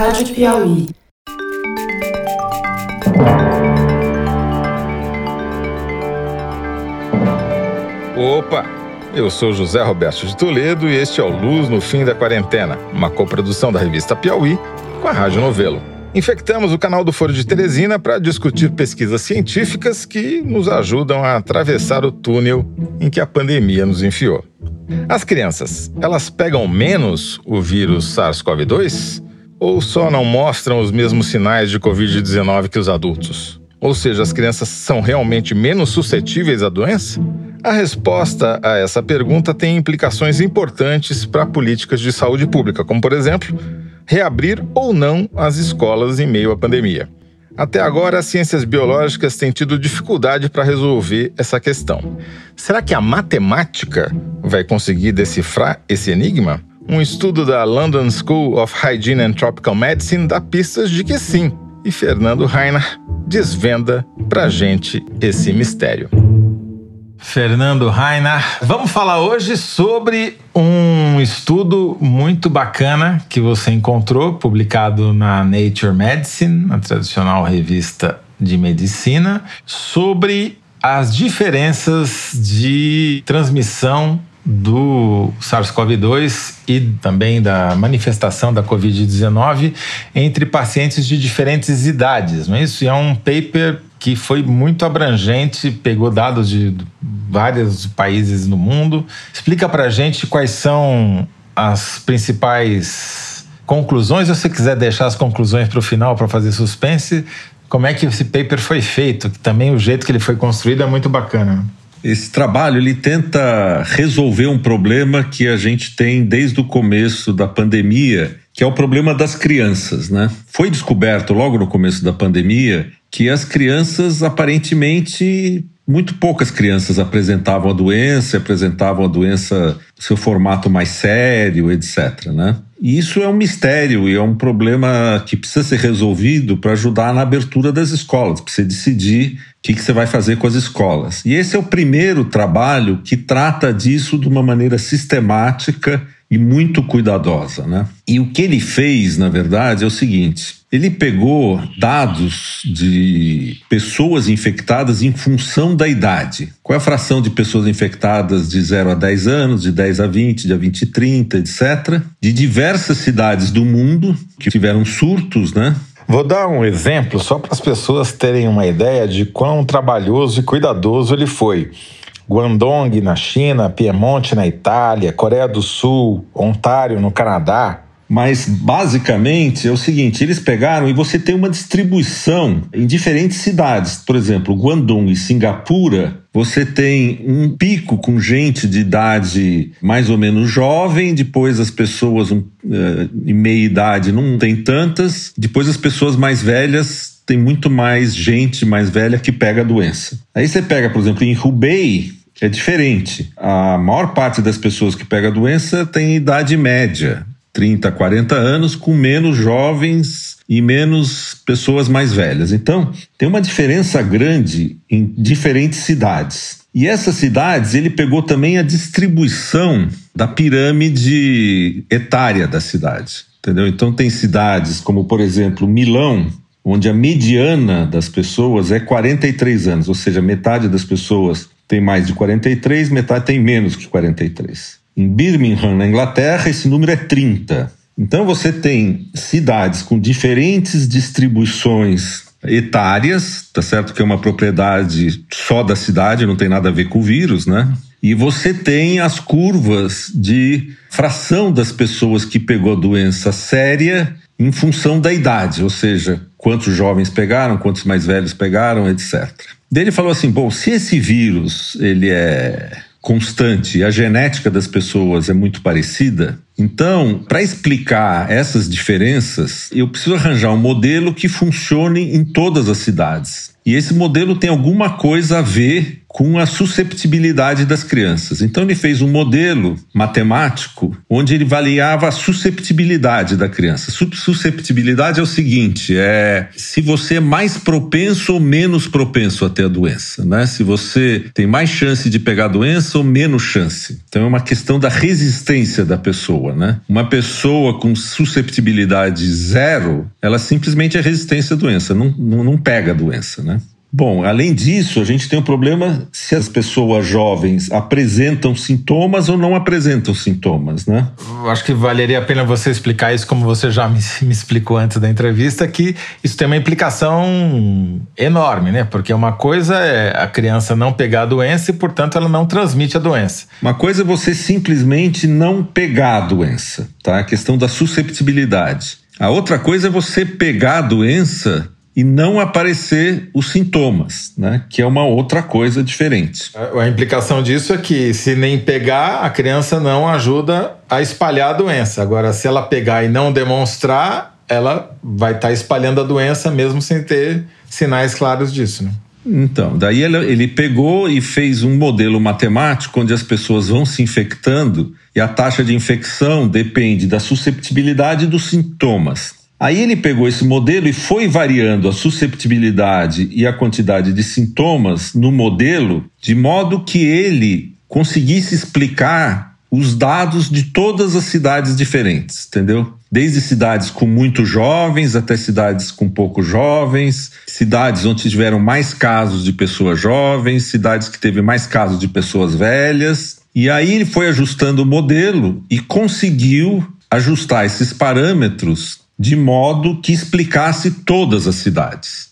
Rádio Piauí. Opa! Eu sou José Roberto de Toledo e este é o Luz no Fim da Quarentena, uma coprodução da revista Piauí com a Rádio Novelo. Infectamos o canal do Foro de Teresina para discutir pesquisas científicas que nos ajudam a atravessar o túnel em que a pandemia nos enfiou. As crianças, elas pegam menos o vírus SARS-CoV-2 ou só não mostram os mesmos sinais de Covid-19 que os adultos? Ou seja, as crianças são realmente menos suscetíveis à doença? A resposta a essa pergunta tem implicações importantes para políticas de saúde pública, como, por exemplo, reabrir ou não as escolas em meio à pandemia. Até agora, as ciências biológicas têm tido dificuldade para resolver essa questão. Será que a matemática vai conseguir decifrar esse enigma? Um estudo da London School of Hygiene and Tropical Medicine dá pistas de que sim. E Fernando Reiner desvenda para gente esse mistério. Fernando Rainer. Vamos falar hoje sobre um estudo muito bacana que você encontrou, publicado na Nature Medicine, na tradicional revista de medicina, sobre as diferenças de transmissão do SARS-CoV-2 e também da manifestação da Covid-19 entre pacientes de diferentes idades, não é isso? E é um paper que foi muito abrangente, pegou dados de vários países no mundo. Explica para gente quais são as principais conclusões, se quiser deixar as conclusões para o final para fazer suspense, como é que esse paper foi feito, que também o jeito que ele foi construído é muito bacana. Esse trabalho ele tenta resolver um problema que a gente tem desde o começo da pandemia, que é o problema das crianças, né? Foi descoberto logo no começo da pandemia que as crianças aparentemente muito poucas crianças apresentavam a doença, apresentavam a doença seu formato mais sério, etc. Né? E isso é um mistério e é um problema que precisa ser resolvido para ajudar na abertura das escolas, para você decidir o que, que você vai fazer com as escolas. E esse é o primeiro trabalho que trata disso de uma maneira sistemática e muito cuidadosa. Né? E o que ele fez, na verdade, é o seguinte: ele pegou dados de pessoas infectadas em função da idade. Qual é a fração de pessoas infectadas de 0 a 10 anos, de 10 a 20, de 20 a 30, etc. De diversas cidades do mundo que tiveram surtos, né? Vou dar um exemplo só para as pessoas terem uma ideia de quão trabalhoso e cuidadoso ele foi. Guangdong na China, Piemonte na Itália, Coreia do Sul, Ontário no Canadá, mas basicamente é o seguinte: eles pegaram e você tem uma distribuição em diferentes cidades. Por exemplo, Guangdong e Singapura, você tem um pico com gente de idade mais ou menos jovem, depois as pessoas um, uh, em meia idade não tem tantas, depois as pessoas mais velhas tem muito mais gente mais velha que pega a doença. Aí você pega, por exemplo, em Hubei, é diferente. A maior parte das pessoas que pega a doença tem idade média, 30, 40 anos, com menos jovens e menos pessoas mais velhas. Então, tem uma diferença grande em diferentes cidades. E essas cidades, ele pegou também a distribuição da pirâmide etária da cidade. Entendeu? Então, tem cidades como, por exemplo, Milão, onde a mediana das pessoas é 43 anos, ou seja, metade das pessoas tem mais de 43, metade tem menos que 43. Em Birmingham, na Inglaterra, esse número é 30. Então você tem cidades com diferentes distribuições etárias, tá certo que é uma propriedade só da cidade, não tem nada a ver com o vírus, né? E você tem as curvas de fração das pessoas que pegou a doença séria em função da idade, ou seja, quantos jovens pegaram, quantos mais velhos pegaram, etc. Daí ele falou assim: bom, se esse vírus ele é constante e a genética das pessoas é muito parecida, então, para explicar essas diferenças, eu preciso arranjar um modelo que funcione em todas as cidades. E esse modelo tem alguma coisa a ver com a susceptibilidade das crianças. Então ele fez um modelo matemático onde ele avaliava a susceptibilidade da criança. Susceptibilidade é o seguinte: é se você é mais propenso ou menos propenso a ter a doença, né? Se você tem mais chance de pegar a doença ou menos chance. Então é uma questão da resistência da pessoa né? Uma pessoa com susceptibilidade zero, ela simplesmente é resistência à doença, não, não, não pega a doença, né? Bom, além disso, a gente tem um problema se as pessoas jovens apresentam sintomas ou não apresentam sintomas, né? Acho que valeria a pena você explicar isso como você já me, me, explicou antes da entrevista, que isso tem uma implicação enorme, né? Porque uma coisa é a criança não pegar a doença e, portanto, ela não transmite a doença. Uma coisa é você simplesmente não pegar a doença, tá? A questão da susceptibilidade. A outra coisa é você pegar a doença e não aparecer os sintomas, né? Que é uma outra coisa diferente. A, implicação disso é que se nem pegar, a criança não ajuda a espalhar a doença. Agora, se ela pegar e não demonstrar, ela vai estar tá espalhando a doença mesmo sem ter sinais claros disso, né? Então, daí ele, ele pegou e fez um modelo matemático onde as pessoas vão se infectando e a taxa de infecção depende da susceptibilidade dos sintomas. Aí ele pegou esse modelo e foi variando a susceptibilidade e a quantidade de sintomas no modelo, de modo que ele conseguisse explicar os dados de todas as cidades diferentes, entendeu? Desde cidades com muitos jovens até cidades com poucos jovens, cidades onde tiveram mais casos de pessoas jovens, cidades que teve mais casos de pessoas velhas. E aí ele foi ajustando o modelo e conseguiu ajustar esses parâmetros de modo que explicasse todas as cidades.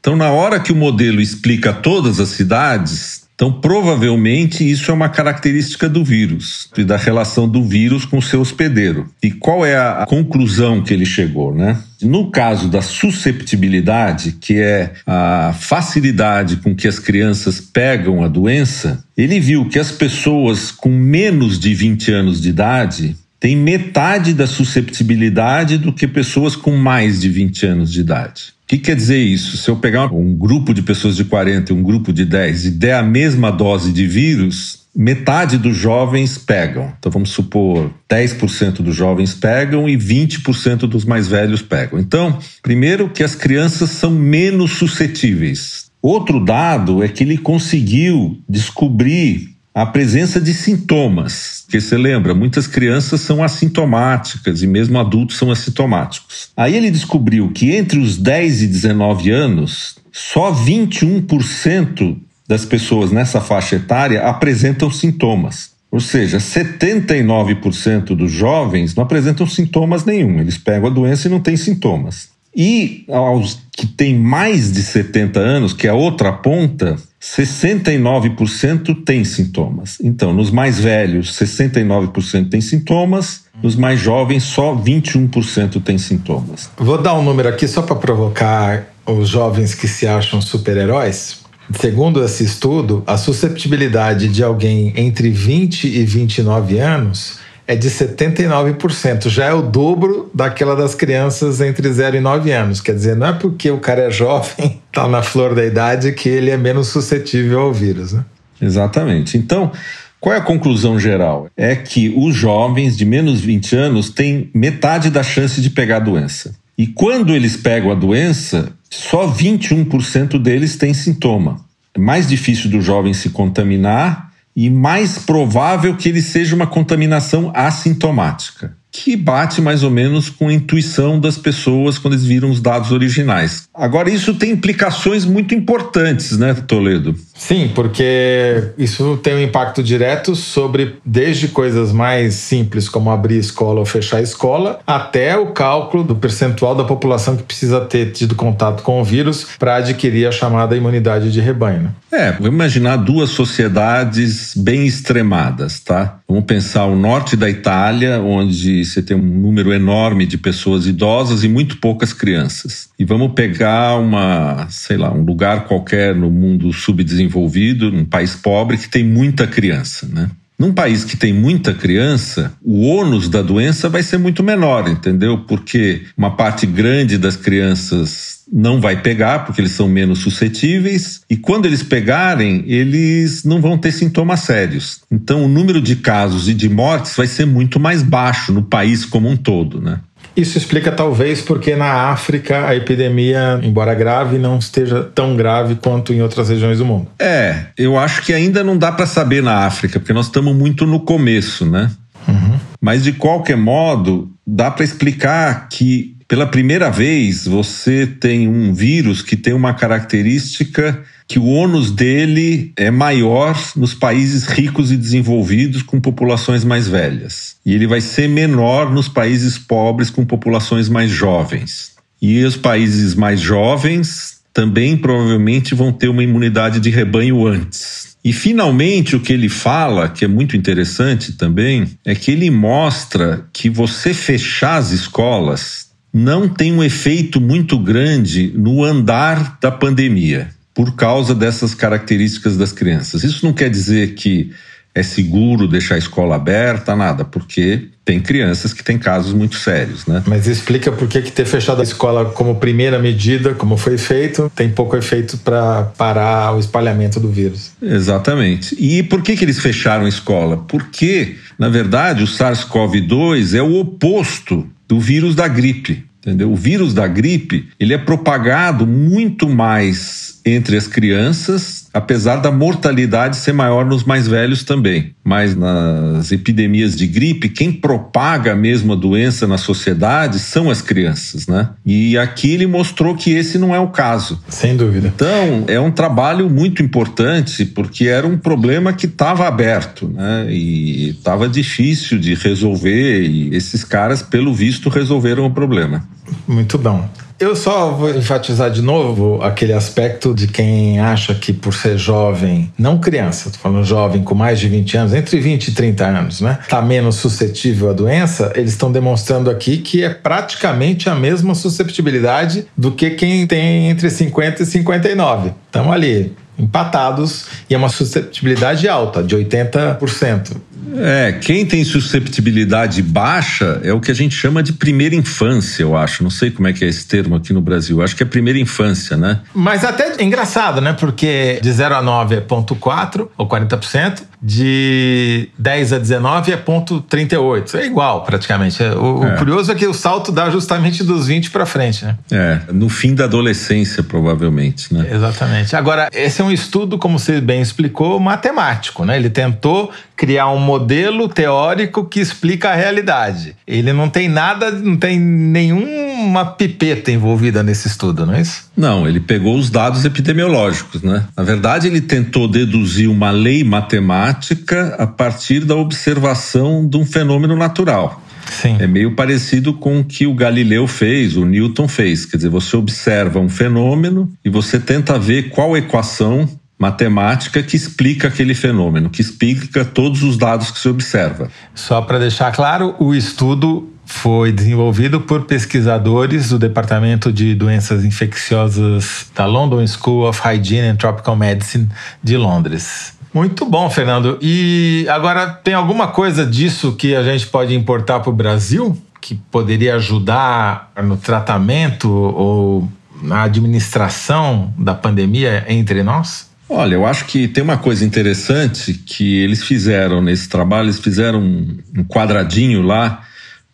Então, na hora que o modelo explica todas as cidades, então provavelmente isso é uma característica do vírus e da relação do vírus com seu hospedeiro. E qual é a conclusão que ele chegou, né? No caso da susceptibilidade, que é a facilidade com que as crianças pegam a doença, ele viu que as pessoas com menos de 20 anos de idade tem metade da susceptibilidade do que pessoas com mais de 20 anos de idade. O que quer dizer isso? Se eu pegar um grupo de pessoas de 40 e um grupo de 10 e der a mesma dose de vírus, metade dos jovens pegam. Então vamos supor 10% dos jovens pegam e 20% dos mais velhos pegam. Então, primeiro que as crianças são menos suscetíveis. Outro dado é que ele conseguiu descobrir a presença de sintomas, que você lembra, muitas crianças são assintomáticas e mesmo adultos são assintomáticos. Aí ele descobriu que entre os 10 e 19 anos, só 21% das pessoas nessa faixa etária apresentam sintomas. Ou seja, 79% dos jovens não apresentam sintomas nenhum, eles pegam a doença e não têm sintomas. E aos que têm mais de 70 anos, que é a outra ponta, 69% tem sintomas. Então, nos mais velhos, 69% tem sintomas, nos mais jovens, só 21% tem sintomas. Vou dar um número aqui só para provocar os jovens que se acham super-heróis. Segundo esse estudo, a susceptibilidade de alguém entre 20 e 29 anos é de 79%, já é o dobro daquela das crianças entre 0 e 9 anos. Quer dizer, não é porque o cara é jovem, está na flor da idade, que ele é menos suscetível ao vírus, né? Exatamente. Então, qual é a conclusão geral? É que os jovens de menos 20 anos têm metade da chance de pegar a doença. E quando eles pegam a doença, só 21% deles têm sintoma. É mais difícil do jovem se contaminar e mais provável que ele seja uma contaminação assintomática que bate mais ou menos com a intuição das pessoas quando eles viram os dados originais. Agora, isso tem implicações muito importantes, né, Toledo? Sim, porque isso tem um impacto direto sobre desde coisas mais simples como abrir escola ou fechar escola, até o cálculo do percentual da população que precisa ter tido contato com o vírus para adquirir a chamada imunidade de rebanho. Né? É, vamos imaginar duas sociedades bem extremadas, tá? Vamos pensar o norte da Itália, onde você tem um número enorme de pessoas idosas e muito poucas crianças. E vamos pegar uma, sei lá, um lugar qualquer no mundo subdesenvolvido, num país pobre que tem muita criança, né? Num país que tem muita criança, o ônus da doença vai ser muito menor, entendeu? Porque uma parte grande das crianças não vai pegar, porque eles são menos suscetíveis, e quando eles pegarem, eles não vão ter sintomas sérios. Então, o número de casos e de mortes vai ser muito mais baixo no país como um todo, né? Isso explica talvez porque na África a epidemia, embora grave, não esteja tão grave quanto em outras regiões do mundo. É, eu acho que ainda não dá para saber na África, porque nós estamos muito no começo, né? Uhum. Mas de qualquer modo, dá para explicar que pela primeira vez você tem um vírus que tem uma característica que o ônus dele é maior nos países ricos e desenvolvidos com populações mais velhas. E ele vai ser menor nos países pobres com populações mais jovens. E os países mais jovens também provavelmente vão ter uma imunidade de rebanho antes. E finalmente o que ele fala, que é muito interessante também, é que ele mostra que você fechar as escolas não tem um efeito muito grande no andar da pandemia por causa dessas características das crianças. Isso não quer dizer que é seguro deixar a escola aberta, nada, porque tem crianças que têm casos muito sérios, né? Mas explica por que, que ter fechado a escola como primeira medida, como foi feito, tem pouco efeito para parar o espalhamento do vírus. Exatamente. E por que, que eles fecharam a escola? Porque, na verdade, o SARS-CoV-2 é o oposto do vírus da gripe. Entendeu? O vírus da gripe ele é propagado muito mais entre as crianças, apesar da mortalidade ser maior nos mais velhos também. Mas nas epidemias de gripe, quem propaga mesmo a doença na sociedade são as crianças, né? E aqui ele mostrou que esse não é o caso. Sem dúvida. Então, é um trabalho muito importante, porque era um problema que estava aberto, né? E estava difícil de resolver, e esses caras, pelo visto, resolveram o problema. Muito bom. Eu só vou enfatizar de novo aquele aspecto de quem acha que por ser jovem, não criança, tô falando jovem com mais de 20 anos, entre 20 e 30 anos, né? Tá menos suscetível à doença, eles estão demonstrando aqui que é praticamente a mesma susceptibilidade do que quem tem entre 50 e 59. Estamos ali, empatados, e é uma susceptibilidade alta, de 80%. É, quem tem susceptibilidade baixa é o que a gente chama de primeira infância, eu acho. Não sei como é que é esse termo aqui no Brasil. Acho que é primeira infância, né? Mas até é engraçado, né? Porque de 0 a 9 é ponto 4 ou 40%, de 10 a 19 é ponto 38. É igual, praticamente. É, o, é. o curioso é que o salto dá justamente dos 20 para frente, né? É, no fim da adolescência, provavelmente, né? Exatamente. Agora, esse é um estudo, como você bem explicou, matemático, né? Ele tentou criar um modelo teórico que explica a realidade. Ele não tem nada, não tem nenhuma pipeta envolvida nesse estudo, não é isso? Não, ele pegou os dados epidemiológicos, né? Na verdade, ele tentou deduzir uma lei matemática a partir da observação de um fenômeno natural. Sim. É meio parecido com o que o Galileu fez, o Newton fez. Quer dizer, você observa um fenômeno e você tenta ver qual equação matemática que explica aquele fenômeno, que explica todos os dados que se observa. Só para deixar claro, o estudo foi desenvolvido por pesquisadores do Departamento de Doenças Infecciosas da London School of Hygiene and Tropical Medicine de Londres. Muito bom, Fernando. E agora tem alguma coisa disso que a gente pode importar para o Brasil que poderia ajudar no tratamento ou na administração da pandemia entre nós? Olha, eu acho que tem uma coisa interessante que eles fizeram nesse trabalho, eles fizeram um quadradinho lá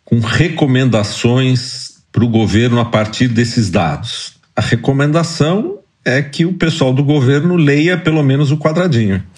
com recomendações para o governo a partir desses dados. A recomendação é que o pessoal do governo leia pelo menos o quadradinho.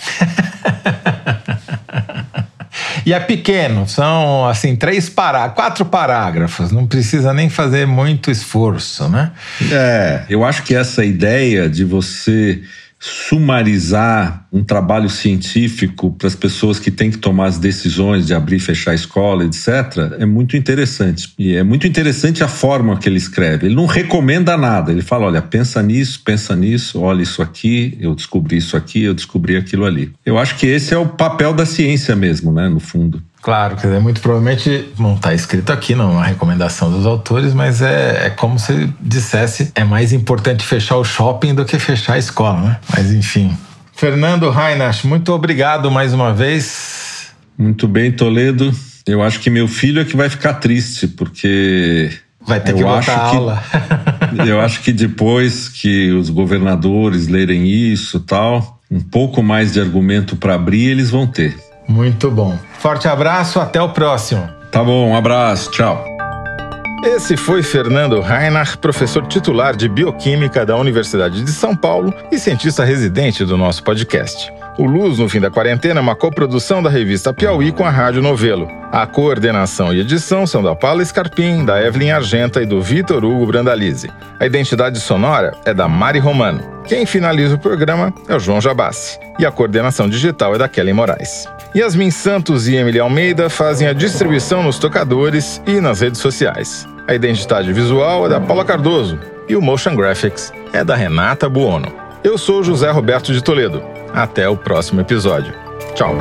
E é pequeno, são assim três pará quatro parágrafos, não precisa nem fazer muito esforço, né? É, eu acho que essa ideia de você sumarizar um trabalho científico para as pessoas que têm que tomar as decisões de abrir e fechar a escola, etc., é muito interessante. E é muito interessante a forma que ele escreve. Ele não recomenda nada, ele fala: olha, pensa nisso, pensa nisso, olha isso aqui, eu descobri isso aqui, eu descobri aquilo ali. Eu acho que esse é o papel da ciência mesmo, né, no fundo. Claro, quer dizer, muito provavelmente não está escrito aqui, não é uma recomendação dos autores, mas é, é como se dissesse: é mais importante fechar o shopping do que fechar a escola, né? Mas enfim. Fernando Reinach, muito obrigado mais uma vez. Muito bem, Toledo. Eu acho que meu filho é que vai ficar triste, porque. Vai ter que voltar a aula. eu acho que depois que os governadores lerem isso tal, um pouco mais de argumento para abrir eles vão ter. Muito bom. Forte abraço, até o próximo. Tá bom, um abraço, tchau. Esse foi Fernando Reinach, professor titular de Bioquímica da Universidade de São Paulo e cientista residente do nosso podcast. O Luz no Fim da Quarentena é uma coprodução da revista Piauí com a Rádio Novelo. A coordenação e edição são da Paula Scarpim, da Evelyn Argenta e do Vitor Hugo Brandalize. A identidade sonora é da Mari Romano. Quem finaliza o programa é o João Jabassi. E a coordenação digital é da Kelly Moraes. Yasmin Santos e Emily Almeida fazem a distribuição nos tocadores e nas redes sociais. A identidade visual é da Paula Cardoso e o Motion Graphics é da Renata Buono. Eu sou José Roberto de Toledo. Até o próximo episódio. Tchau.